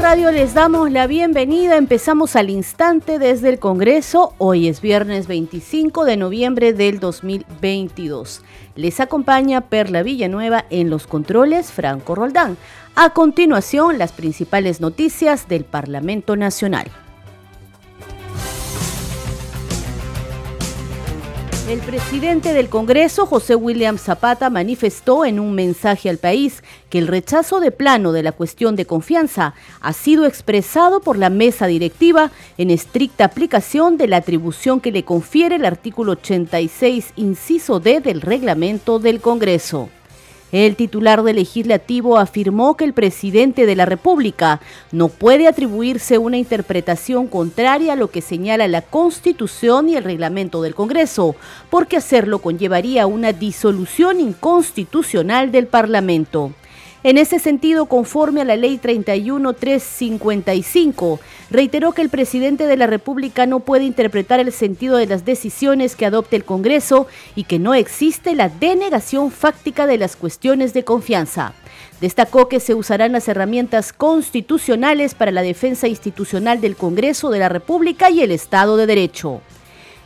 Radio les damos la bienvenida. Empezamos al instante desde el Congreso. Hoy es viernes 25 de noviembre del 2022. Les acompaña Perla Villanueva en los controles Franco Roldán. A continuación, las principales noticias del Parlamento Nacional. El presidente del Congreso, José William Zapata, manifestó en un mensaje al país que el rechazo de plano de la cuestión de confianza ha sido expresado por la mesa directiva en estricta aplicación de la atribución que le confiere el artículo 86, inciso D del reglamento del Congreso. El titular del legislativo afirmó que el presidente de la República no puede atribuirse una interpretación contraria a lo que señala la Constitución y el reglamento del Congreso, porque hacerlo conllevaría una disolución inconstitucional del Parlamento. En ese sentido, conforme a la Ley 31355, reiteró que el presidente de la República no puede interpretar el sentido de las decisiones que adopte el Congreso y que no existe la denegación fáctica de las cuestiones de confianza. Destacó que se usarán las herramientas constitucionales para la defensa institucional del Congreso de la República y el Estado de Derecho.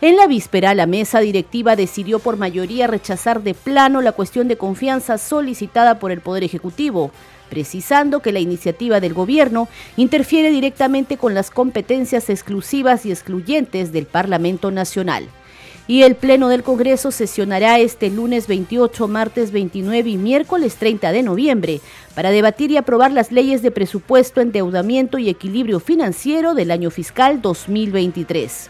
En la víspera, la mesa directiva decidió por mayoría rechazar de plano la cuestión de confianza solicitada por el Poder Ejecutivo, precisando que la iniciativa del gobierno interfiere directamente con las competencias exclusivas y excluyentes del Parlamento Nacional. Y el Pleno del Congreso sesionará este lunes 28, martes 29 y miércoles 30 de noviembre para debatir y aprobar las leyes de presupuesto, endeudamiento y equilibrio financiero del año fiscal 2023.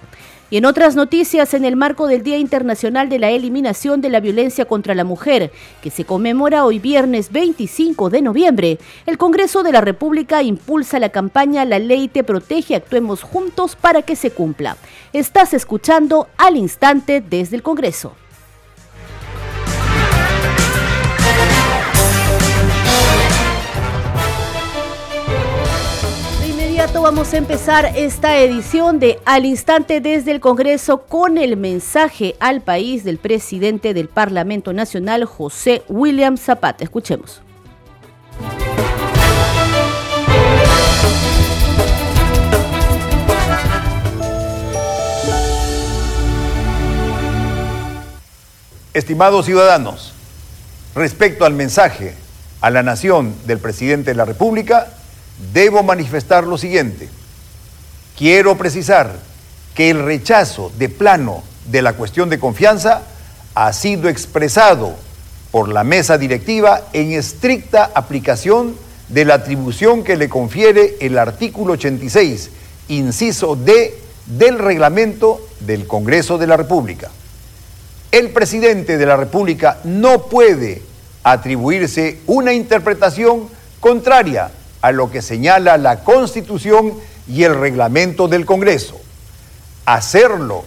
Y en otras noticias, en el marco del Día Internacional de la Eliminación de la Violencia contra la Mujer, que se conmemora hoy viernes 25 de noviembre, el Congreso de la República impulsa la campaña La Ley Te Protege, actuemos juntos para que se cumpla. Estás escuchando al instante desde el Congreso. Vamos a empezar esta edición de Al Instante desde el Congreso con el mensaje al país del presidente del Parlamento Nacional, José William Zapata. Escuchemos. Estimados ciudadanos, respecto al mensaje a la nación del presidente de la República, debo manifestar lo siguiente. Quiero precisar que el rechazo de plano de la cuestión de confianza ha sido expresado por la mesa directiva en estricta aplicación de la atribución que le confiere el artículo 86, inciso D del reglamento del Congreso de la República. El presidente de la República no puede atribuirse una interpretación contraria a lo que señala la Constitución y el reglamento del Congreso. Hacerlo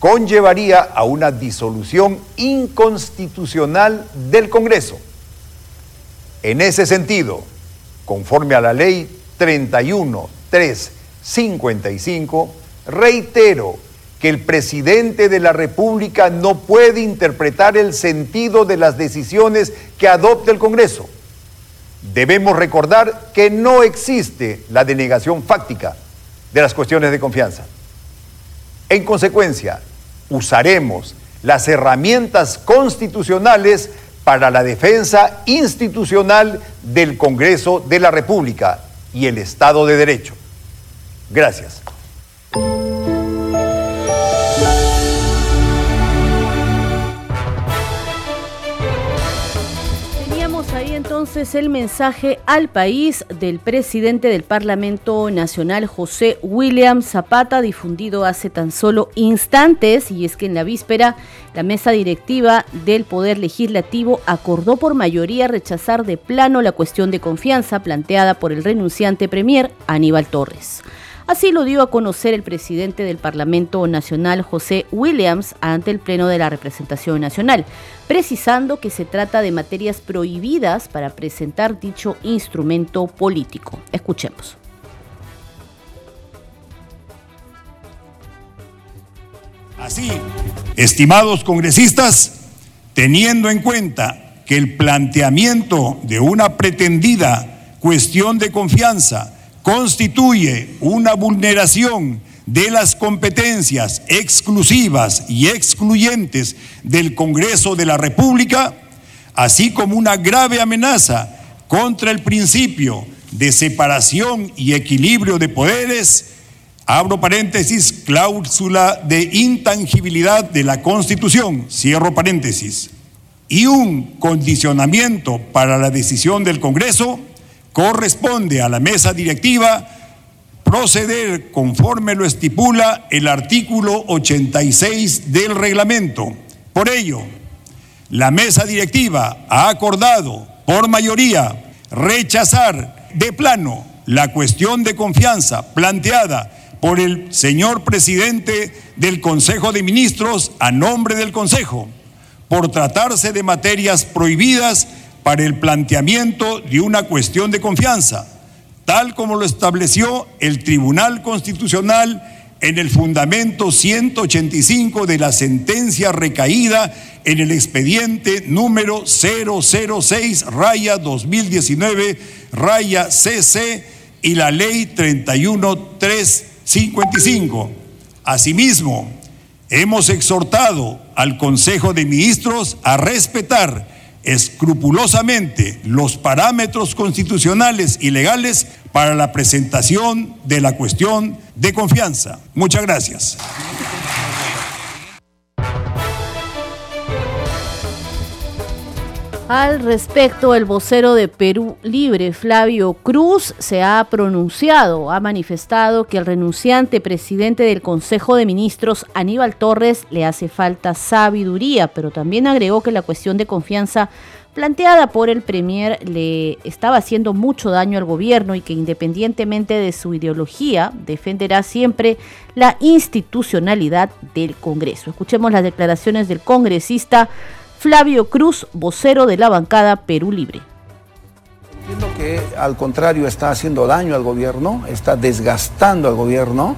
conllevaría a una disolución inconstitucional del Congreso. En ese sentido, conforme a la ley 31355, reitero que el presidente de la República no puede interpretar el sentido de las decisiones que adopte el Congreso debemos recordar que no existe la denegación fáctica de las cuestiones de confianza. En consecuencia, usaremos las herramientas constitucionales para la defensa institucional del Congreso de la República y el Estado de Derecho. Gracias. Entonces el mensaje al país del presidente del Parlamento Nacional, José William Zapata, difundido hace tan solo instantes, y es que en la víspera la mesa directiva del Poder Legislativo acordó por mayoría rechazar de plano la cuestión de confianza planteada por el renunciante Premier Aníbal Torres. Así lo dio a conocer el presidente del Parlamento Nacional, José Williams, ante el Pleno de la Representación Nacional, precisando que se trata de materias prohibidas para presentar dicho instrumento político. Escuchemos. Así, estimados congresistas, teniendo en cuenta que el planteamiento de una pretendida cuestión de confianza constituye una vulneración de las competencias exclusivas y excluyentes del Congreso de la República, así como una grave amenaza contra el principio de separación y equilibrio de poderes, abro paréntesis, cláusula de intangibilidad de la Constitución, cierro paréntesis, y un condicionamiento para la decisión del Congreso, corresponde a la mesa directiva proceder conforme lo estipula el artículo 86 del reglamento. Por ello, la mesa directiva ha acordado por mayoría rechazar de plano la cuestión de confianza planteada por el señor presidente del Consejo de Ministros a nombre del Consejo, por tratarse de materias prohibidas para el planteamiento de una cuestión de confianza tal como lo estableció el Tribunal Constitucional en el fundamento 185 de la sentencia recaída en el expediente número 006 raya 2019 raya CC y la ley 31355. Asimismo, hemos exhortado al Consejo de Ministros a respetar escrupulosamente los parámetros constitucionales y legales para la presentación de la cuestión de confianza. Muchas gracias. Al respecto, el vocero de Perú Libre, Flavio Cruz, se ha pronunciado, ha manifestado que el renunciante presidente del Consejo de Ministros, Aníbal Torres, le hace falta sabiduría, pero también agregó que la cuestión de confianza planteada por el Premier le estaba haciendo mucho daño al gobierno y que independientemente de su ideología defenderá siempre la institucionalidad del Congreso. Escuchemos las declaraciones del congresista Flavio Cruz, vocero de la bancada Perú Libre. Entiendo que al contrario está haciendo daño al gobierno, está desgastando al gobierno,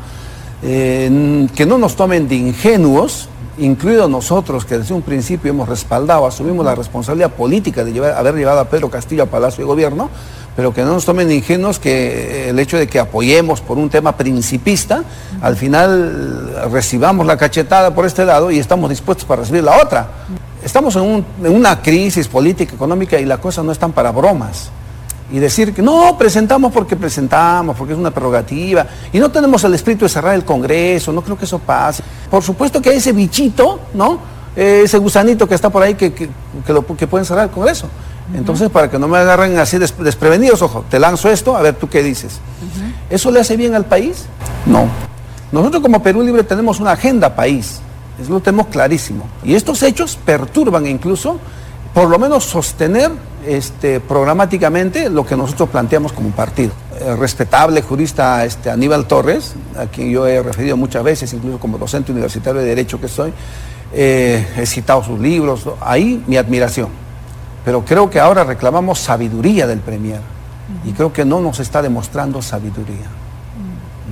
eh, que no nos tomen de ingenuos, incluidos nosotros que desde un principio hemos respaldado, asumimos la responsabilidad política de haber llevado a Pedro Castillo a Palacio de Gobierno, pero que no nos tomen de ingenuos que el hecho de que apoyemos por un tema principista, al final recibamos la cachetada por este lado y estamos dispuestos para recibir la otra. Estamos en, una crisis política, económica y las cosas no están para bromas. Y decir que no, presentamos porque presentamos, porque es una prerrogativa, y no tenemos el espíritu de cerrar el Congreso, no creo que eso pase. Por supuesto que hay ese bichito, ¿no? Eh, ese gusanito que está por ahí que, que, que, pueden cerrar el Congreso. Entonces, para que no me agarren así desprevenidos, ojo, te lanzo esto, a ver tú qué dices. ¿Eso le hace bien al país? No. Nosotros como Perú Libre tenemos una agenda país. Eso lo tenemos clarísimo. Y estos hechos perturban incluso, por lo menos sostener este, programáticamente lo que nosotros planteamos como partido. El respetable jurista este, Aníbal Torres, a quien yo he referido muchas veces, incluso como docente universitario de Derecho que soy, eh, he citado sus libros, ahí mi admiración. Pero creo que ahora reclamamos sabiduría del Premier y creo que no nos está demostrando sabiduría.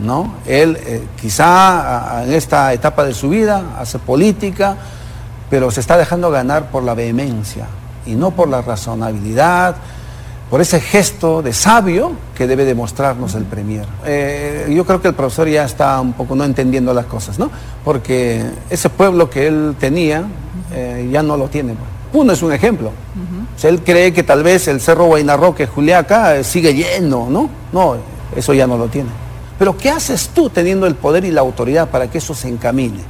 ¿No? Él eh, quizá en esta etapa de su vida hace política, pero se está dejando ganar por la vehemencia y no por la razonabilidad, por ese gesto de sabio que debe demostrarnos el Premier. Eh, yo creo que el profesor ya está un poco no entendiendo las cosas, ¿no? Porque ese pueblo que él tenía eh, ya no lo tiene. Puno es un ejemplo. él cree que tal vez el Cerro Guainarroque, Juliaca, sigue lleno, ¿no? No, eso ya no lo tiene. Pero ¿qué haces tú teniendo el poder y la autoridad para que eso se encamine?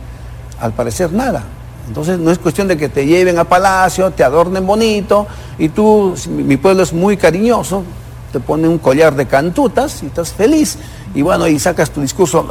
Al parecer nada. Entonces no es cuestión de que te lleven a palacio, te adornen bonito y tú, mi pueblo es muy cariñoso, te pone un collar de cantutas y estás feliz. Y bueno, y sacas tu discurso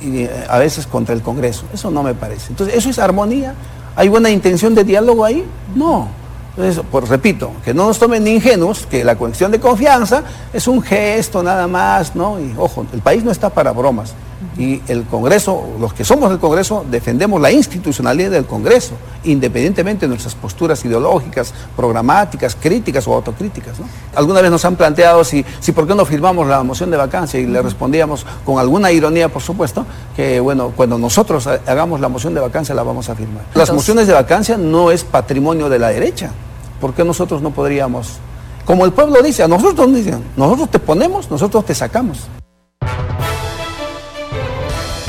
y, eh, a veces contra el Congreso. Eso no me parece. Entonces, ¿eso es armonía? ¿Hay buena intención de diálogo ahí? No. Entonces, pues repito, que no nos tomen ingenuos, que la cuestión de confianza es un gesto nada más, ¿no? Y ojo, el país no está para bromas. Y el Congreso, los que somos del Congreso, defendemos la institucionalidad del Congreso, independientemente de nuestras posturas ideológicas, programáticas, críticas o autocríticas. Alguna vez nos han planteado si, si por qué no firmamos la moción de vacancia y le respondíamos con alguna ironía, por supuesto, que bueno, cuando nosotros hagamos la moción de vacancia la vamos a firmar. Las mociones de vacancia no es patrimonio de la derecha. ¿Por qué nosotros no podríamos? Como el pueblo dice, a nosotros dicen, nosotros te ponemos, nosotros te sacamos.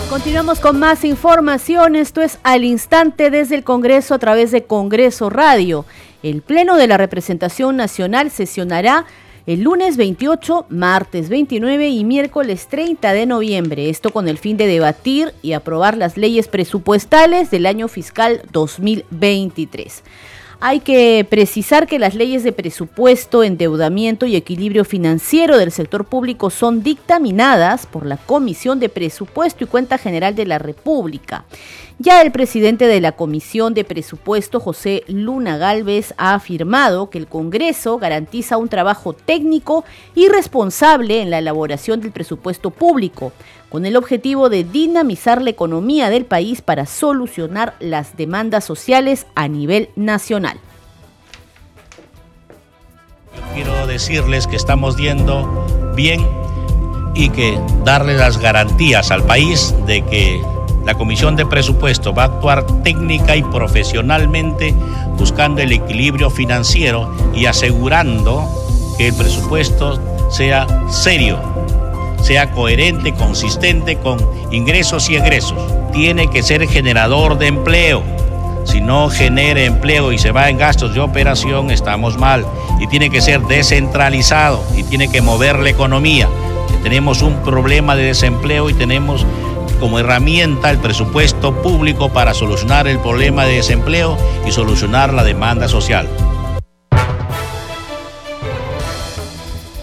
Continuamos con más información. Esto es al instante desde el Congreso a través de Congreso Radio. El Pleno de la Representación Nacional sesionará el lunes 28, martes 29 y miércoles 30 de noviembre. Esto con el fin de debatir y aprobar las leyes presupuestales del año fiscal 2023. Hay que precisar que las leyes de presupuesto, endeudamiento y equilibrio financiero del sector público son dictaminadas por la Comisión de Presupuesto y Cuenta General de la República. Ya el presidente de la Comisión de Presupuesto, José Luna Galvez, ha afirmado que el Congreso garantiza un trabajo técnico y responsable en la elaboración del presupuesto público, con el objetivo de dinamizar la economía del país para solucionar las demandas sociales a nivel nacional. Quiero decirles que estamos yendo bien y que darle las garantías al país de que la Comisión de Presupuesto va a actuar técnica y profesionalmente buscando el equilibrio financiero y asegurando que el presupuesto sea serio, sea coherente, consistente con ingresos y egresos. Tiene que ser generador de empleo. Si no genera empleo y se va en gastos de operación, estamos mal. Y tiene que ser descentralizado y tiene que mover la economía. Tenemos un problema de desempleo y tenemos como herramienta el presupuesto público para solucionar el problema de desempleo y solucionar la demanda social.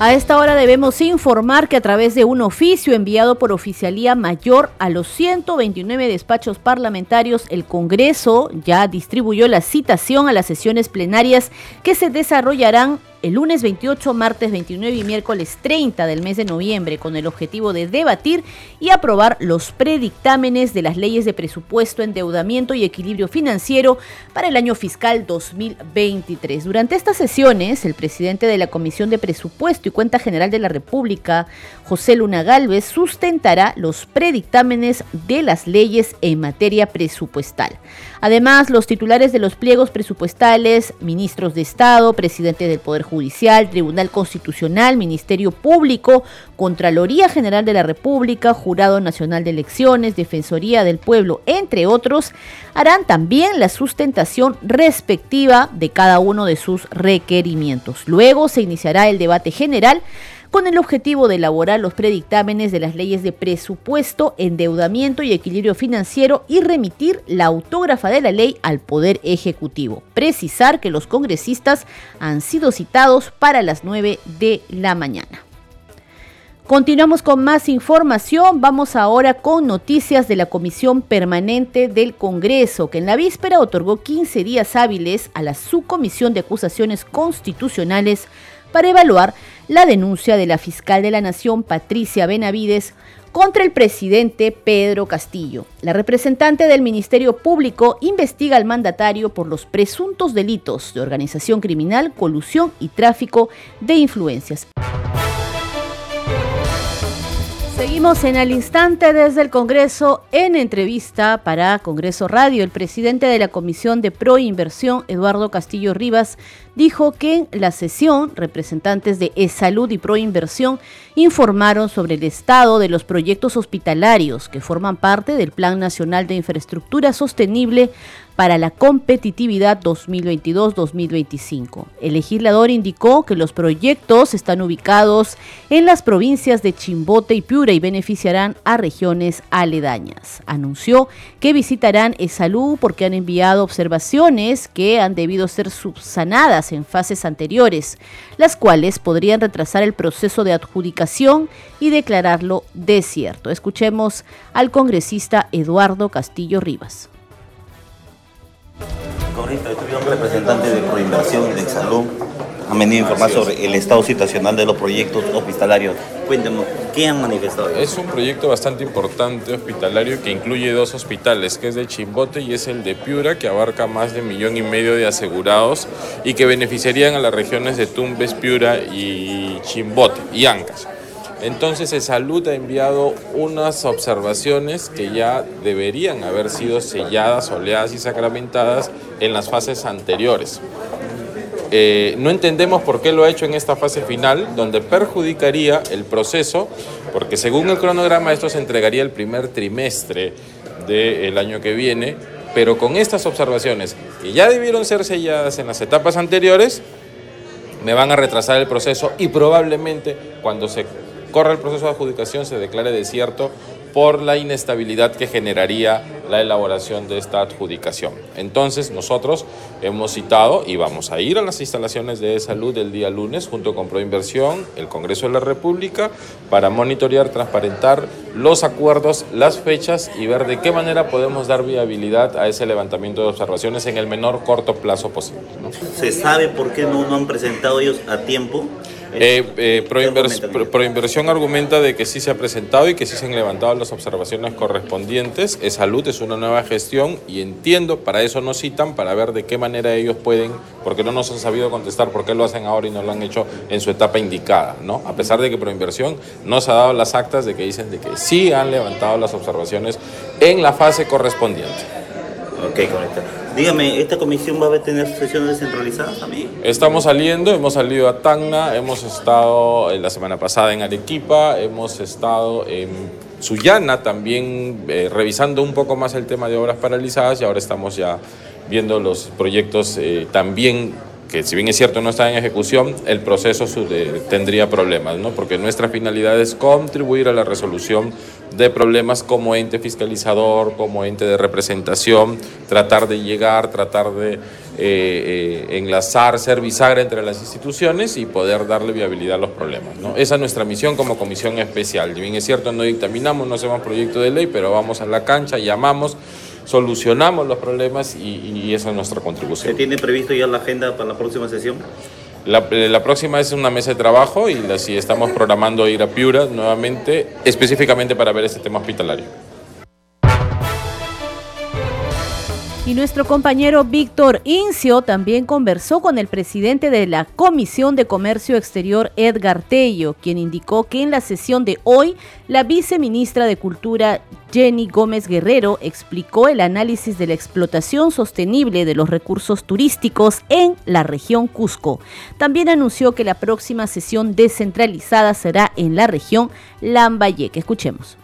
A esta hora debemos informar que a través de un oficio enviado por Oficialía Mayor a los 129 despachos parlamentarios, el Congreso ya distribuyó la citación a las sesiones plenarias que se desarrollarán el lunes 28, martes 29 y miércoles 30 del mes de noviembre con el objetivo de debatir y aprobar los predictámenes de las leyes de presupuesto, endeudamiento y equilibrio financiero para el año fiscal 2023. Durante estas sesiones, el presidente de la Comisión de Presupuesto y Cuenta General de la República, José Luna Galvez, sustentará los predictámenes de las leyes en materia presupuestal. Además, los titulares de los pliegos presupuestales, ministros de Estado, presidente del Poder Judicial, Tribunal Constitucional, Ministerio Público, Contraloría General de la República, Jurado Nacional de Elecciones, Defensoría del Pueblo, entre otros, harán también la sustentación respectiva de cada uno de sus requerimientos. Luego se iniciará el debate general con el objetivo de elaborar los predictámenes de las leyes de presupuesto, endeudamiento y equilibrio financiero y remitir la autógrafa de la ley al Poder Ejecutivo. Precisar que los congresistas han sido citados para las 9 de la mañana. Continuamos con más información. Vamos ahora con noticias de la Comisión Permanente del Congreso, que en la víspera otorgó 15 días hábiles a la Subcomisión de Acusaciones Constitucionales para evaluar la denuncia de la fiscal de la Nación, Patricia Benavides, contra el presidente Pedro Castillo. La representante del Ministerio Público investiga al mandatario por los presuntos delitos de organización criminal, colusión y tráfico de influencias. Seguimos en el instante desde el Congreso en entrevista para Congreso Radio. El presidente de la Comisión de Proinversión, Eduardo Castillo Rivas, dijo que en la sesión representantes de E-Salud y Proinversión informaron sobre el estado de los proyectos hospitalarios que forman parte del Plan Nacional de Infraestructura Sostenible para la competitividad 2022-2025. El legislador indicó que los proyectos están ubicados en las provincias de Chimbote y Piura y beneficiarán a regiones aledañas. Anunció que visitarán Esalú porque han enviado observaciones que han debido ser subsanadas en fases anteriores, las cuales podrían retrasar el proceso de adjudicación y declararlo desierto. Escuchemos al congresista Eduardo Castillo Rivas. De y de han venido a informar sobre el estado situacional de los proyectos hospitalarios. Cuéntenos, ¿qué han manifestado? Es un proyecto bastante importante hospitalario que incluye dos hospitales, que es de Chimbote y es el de Piura, que abarca más de un millón y medio de asegurados y que beneficiarían a las regiones de Tumbes, Piura y Chimbote y Ancas. Entonces el salud ha enviado unas observaciones que ya deberían haber sido selladas, oleadas y sacramentadas en las fases anteriores. Eh, no entendemos por qué lo ha hecho en esta fase final, donde perjudicaría el proceso, porque según el cronograma esto se entregaría el primer trimestre del año que viene, pero con estas observaciones que ya debieron ser selladas en las etapas anteriores, me van a retrasar el proceso y probablemente cuando se corra el proceso de adjudicación se declare desierto por la inestabilidad que generaría la elaboración de esta adjudicación. Entonces nosotros hemos citado y vamos a ir a las instalaciones de salud el día lunes junto con Proinversión, el Congreso de la República, para monitorear, transparentar los acuerdos, las fechas y ver de qué manera podemos dar viabilidad a ese levantamiento de observaciones en el menor corto plazo posible. ¿Se sabe por qué no, no han presentado ellos a tiempo? Eh, eh, Proinversión argumenta de que sí se ha presentado y que sí se han levantado las observaciones correspondientes. Es salud, es una nueva gestión y entiendo, para eso nos citan, para ver de qué manera ellos pueden, porque no nos han sabido contestar por qué lo hacen ahora y no lo han hecho en su etapa indicada, ¿no? A pesar de que Proinversión nos ha dado las actas de que dicen de que sí han levantado las observaciones en la fase correspondiente. Ok, correcto. Dígame, ¿esta comisión va a tener sesiones descentralizadas también? Estamos saliendo, hemos salido a Tacna, hemos estado la semana pasada en Arequipa, hemos estado en Sullana también eh, revisando un poco más el tema de obras paralizadas y ahora estamos ya viendo los proyectos eh, también que si bien es cierto no está en ejecución, el proceso tendría problemas, ¿no? porque nuestra finalidad es contribuir a la resolución de problemas como ente fiscalizador, como ente de representación, tratar de llegar, tratar de eh, eh, enlazar, ser bisagra entre las instituciones y poder darle viabilidad a los problemas. ¿no? Esa es nuestra misión como comisión especial. Si bien es cierto, no dictaminamos, no hacemos proyecto de ley, pero vamos a la cancha, llamamos solucionamos los problemas y, esa es nuestra contribución. ¿Se tiene previsto ya la agenda para la próxima sesión? La, eh, la, próxima es una mesa de trabajo y así estamos programando ir a Piura nuevamente, específicamente para ver este tema hospitalario. Y nuestro compañero Víctor Incio también conversó con el presidente de la Comisión de Comercio Exterior, Edgar Tello, quien indicó que en la sesión de hoy, la viceministra de Cultura, Jenny Gómez Guerrero, explicó el análisis de la explotación sostenible de los recursos turísticos en la región Cusco. También anunció que la próxima sesión descentralizada será en la región Lambayeque. Escuchemos.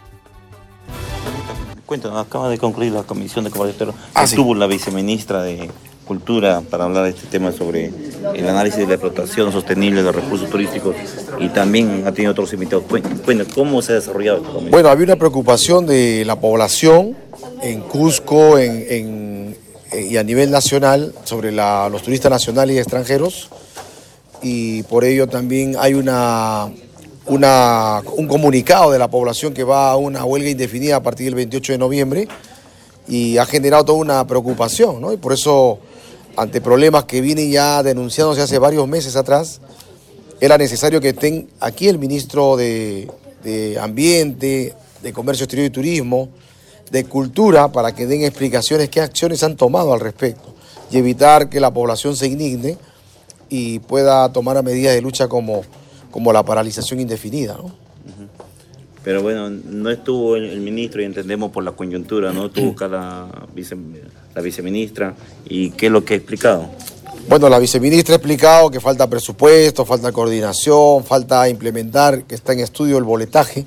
Cuéntanos, acaba de concluir la comisión de comercio ah, Estuvo la viceministra de Cultura para hablar de este tema sobre el análisis de la explotación sostenible de los recursos turísticos y también ha tenido otros invitados. Cuéntanos, ¿cómo se ha desarrollado esta comisión? Bueno, había una preocupación de la población en Cusco en, y a nivel nacional sobre los turistas nacionales y extranjeros y por ello también hay una una, un comunicado de la población que va a una huelga indefinida a partir del 28 de noviembre y ha generado toda una preocupación, ¿no? Y por eso, ante problemas que vienen ya denunciándose hace varios meses atrás, era necesario que estén aquí el ministro de, de Ambiente, de Comercio Exterior y Turismo, de Cultura, para que den explicaciones qué acciones han tomado al respecto y evitar que la población se indigne y pueda tomar medidas de lucha como como la paralización indefinida. ¿no? Pero bueno, no estuvo el, ministro y entendemos por la coyuntura, no estuvo acá la, la viceministra. ¿Y qué es lo que ha explicado? Bueno, la viceministra ha explicado que falta presupuesto, falta coordinación, falta implementar, que está en estudio el boletaje,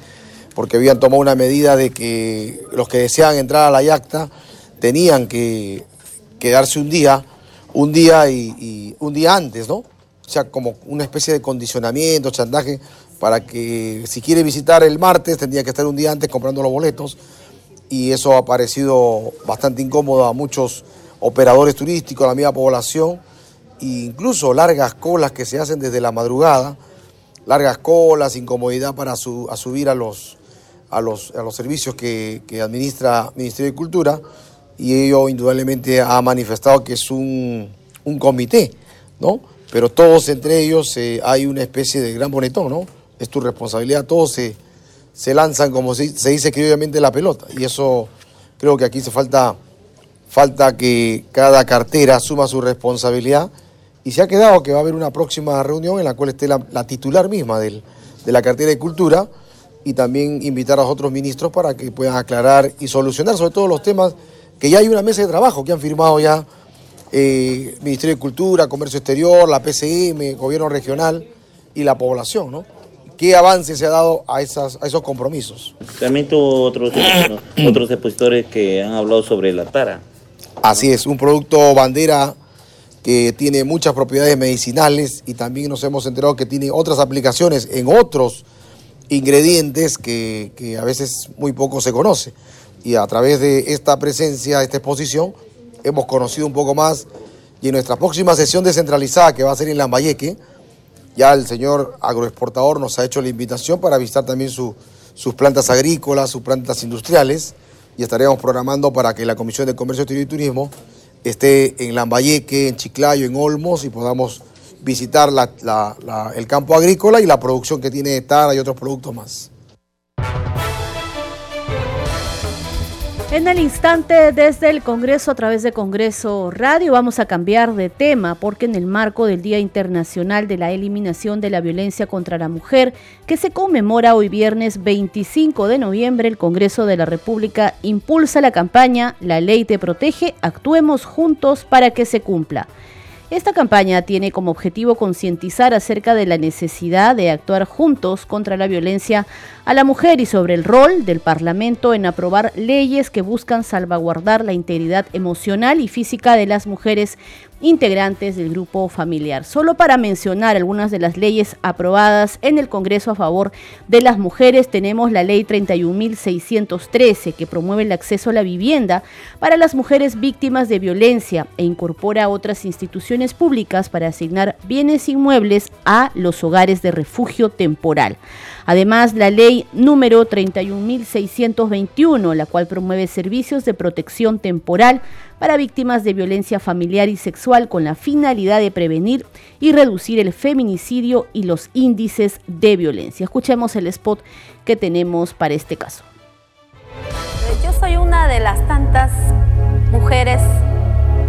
porque habían tomado una medida de que los que deseaban entrar a la yacta tenían que quedarse un día, un día y un día antes, ¿no? O sea, como una especie de condicionamiento, chantaje, para que si quiere visitar el martes tendría que estar un día antes comprando los boletos y eso ha parecido bastante incómodo a muchos operadores turísticos, a la misma población, e incluso largas colas que se hacen desde la madrugada, largas colas, incomodidad para subir a los, a los, a los servicios que, que administra Ministerio de Cultura y ello indudablemente ha manifestado que es un, un comité, ¿no? Pero todos entre ellos eh, hay una especie de gran bonetón, ¿no? Es tu responsabilidad, todos se, se lanzan, como se, se dice criollamente, la pelota. Y eso creo que aquí se falta, falta que cada cartera suma su responsabilidad. Y se ha quedado que va a haber una próxima reunión en la cual esté la, titular misma del, de la cartera de Cultura y también invitar a los otros ministros para que puedan aclarar y solucionar sobre todo los temas que ya hay una mesa de trabajo que han firmado ya eh, Ministerio de Cultura, Comercio Exterior, la PCM, Gobierno Regional y la población, ¿no? ¿Qué avance se ha dado a, esas, a esos compromisos? También tuvo otros, otros expositores que han hablado sobre la tara. Así es, un producto bandera que tiene muchas propiedades medicinales y también nos hemos enterado que tiene otras aplicaciones en otros ingredientes que, que a veces muy poco se conoce. Y a través de esta presencia, esta exposición, hemos conocido un poco más y en nuestra próxima sesión descentralizada que va a ser en Lambayeque, ya el señor agroexportador nos ha hecho la invitación para visitar también sus plantas agrícolas, sus plantas industriales y estaremos programando para que la Comisión de Comercio Exterior y Turismo esté en Lambayeque, en Chiclayo, en Olmos y podamos visitar el campo agrícola y la producción que tiene Tara y otros productos más. En el instante desde el Congreso a través de Congreso Radio vamos a cambiar de tema porque en el marco del Día Internacional de la Eliminación de la Violencia contra la Mujer que se conmemora hoy viernes 25 de noviembre el Congreso de la República impulsa la campaña La ley te protege, actuemos juntos para que se cumpla. Esta campaña tiene como objetivo concientizar acerca de la necesidad de actuar juntos contra la violencia a la mujer y sobre el rol del Parlamento en aprobar leyes que buscan salvaguardar la integridad emocional y física de las mujeres integrantes del grupo familiar. Solo para mencionar algunas de las leyes aprobadas en el Congreso a favor de las mujeres, tenemos la ley 31.613 que promueve el acceso a la vivienda para las mujeres víctimas de violencia e incorpora otras instituciones públicas para asignar bienes inmuebles a los hogares de refugio temporal. Además, la ley número 31.621, la cual promueve servicios de protección temporal para víctimas de violencia familiar y sexual con la finalidad de prevenir y reducir el feminicidio y los índices de violencia. Escuchemos el spot que tenemos para este caso. Yo soy una de las tantas mujeres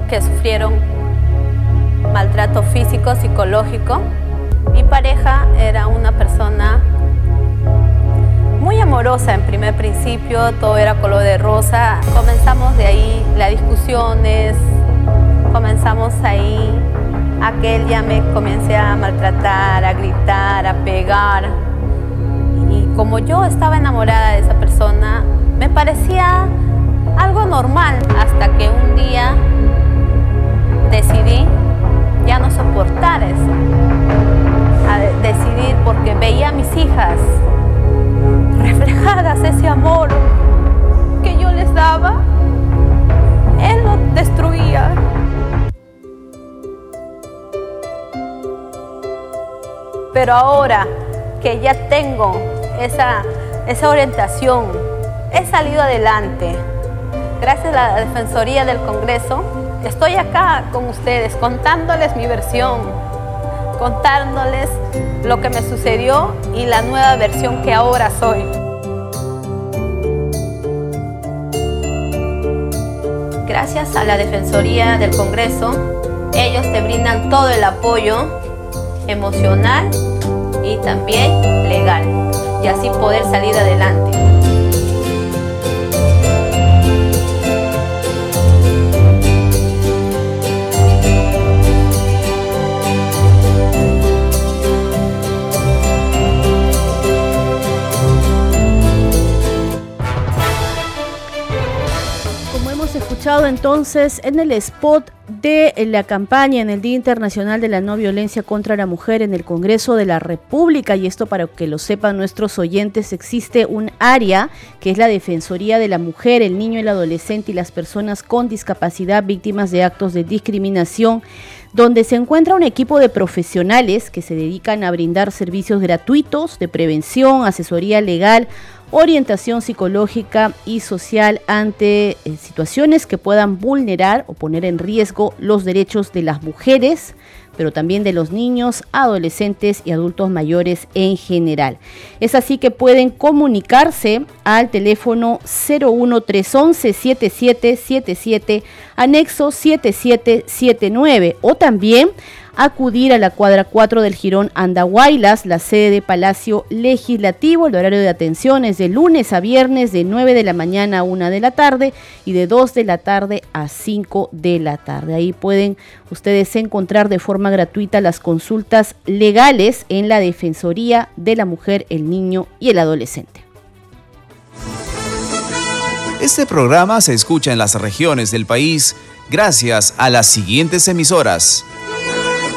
que sufrieron maltrato físico, psicológico. Mi pareja era una persona muy amorosa en primer principio, todo era color de rosa. Comenzamos de ahí las discusiones, comenzamos ahí a que él ya me comience a maltratar, a gritar, a pegar. Y como yo estaba enamorada de esa persona, me parecía algo normal hasta que un día decidí ya no soportar eso. A decidir porque veía a mis hijas reflejadas ese amor que yo les daba, Él lo destruía. Pero ahora que ya tengo esa, esa orientación, he salido adelante. Gracias a la Defensoría del Congreso, estoy acá con ustedes contándoles mi versión, contándoles lo que me sucedió y la nueva versión que ahora soy. Gracias a la Defensoría del Congreso, ellos te brindan todo el apoyo emocional y también legal y así poder salir adelante. Entonces en el spot de la campaña en el Día Internacional de la No Violencia contra la Mujer en el Congreso de la República, y esto para que lo sepan nuestros oyentes, existe un área que es la Defensoría de la Mujer, el Niño, el Adolescente y las personas con discapacidad víctimas de actos de discriminación donde se encuentra un equipo de profesionales que se dedican a brindar servicios gratuitos de prevención, asesoría legal, orientación psicológica y social ante eh, situaciones que puedan vulnerar o poner en riesgo los derechos de las mujeres, pero también de los niños, adolescentes y adultos mayores en general. Es así que pueden comunicarse al teléfono 01311 7777 anexo 7779 o también acudir a la cuadra 4 del Girón Andahuaylas, la sede de Palacio Legislativo. El horario de atención es de lunes a viernes de 9 de la mañana a 1 de la tarde y de 2 de la tarde a 5 de la tarde. Ahí pueden ustedes encontrar de forma gratuita las consultas legales en la Defensoría de la Mujer, el Niño y el Adolescente. Este programa se escucha en las regiones del país gracias a las siguientes emisoras.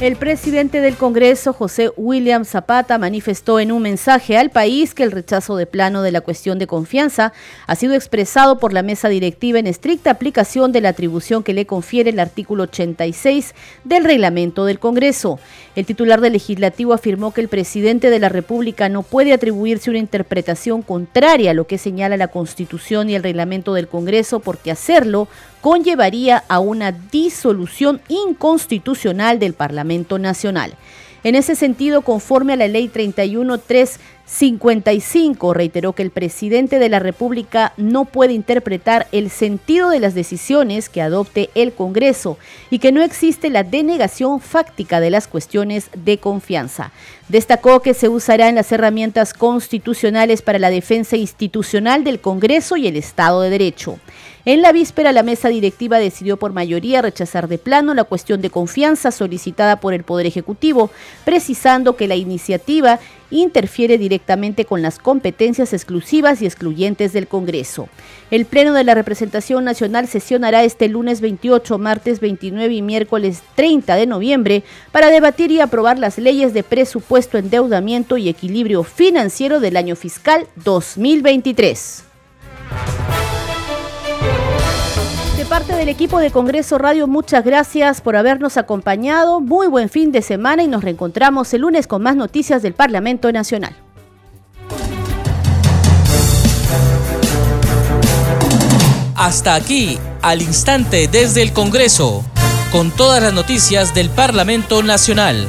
El presidente del Congreso, José William Zapata, manifestó en un mensaje al país que el rechazo de plano de la cuestión de confianza ha sido expresado por la mesa directiva en estricta aplicación de la atribución que le confiere el artículo 86 del reglamento del Congreso. El titular del legislativo afirmó que el presidente de la República no puede atribuirse una interpretación contraria a lo que señala la Constitución y el reglamento del Congreso porque hacerlo conllevaría a una disolución inconstitucional del Parlamento Nacional. En ese sentido, conforme a la Ley 31355, reiteró que el presidente de la República no puede interpretar el sentido de las decisiones que adopte el Congreso y que no existe la denegación fáctica de las cuestiones de confianza. Destacó que se usará en las herramientas constitucionales para la defensa institucional del Congreso y el Estado de Derecho. En la víspera, la mesa directiva decidió por mayoría rechazar de plano la cuestión de confianza solicitada por el Poder Ejecutivo, precisando que la iniciativa interfiere directamente con las competencias exclusivas y excluyentes del Congreso. El Pleno de la Representación Nacional sesionará este lunes 28, martes 29 y miércoles 30 de noviembre para debatir y aprobar las leyes de presupuesto, endeudamiento y equilibrio financiero del año fiscal 2023. Parte del equipo de Congreso Radio, muchas gracias por habernos acompañado. Muy buen fin de semana y nos reencontramos el lunes con más noticias del Parlamento Nacional. Hasta aquí, al instante desde el Congreso, con todas las noticias del Parlamento Nacional.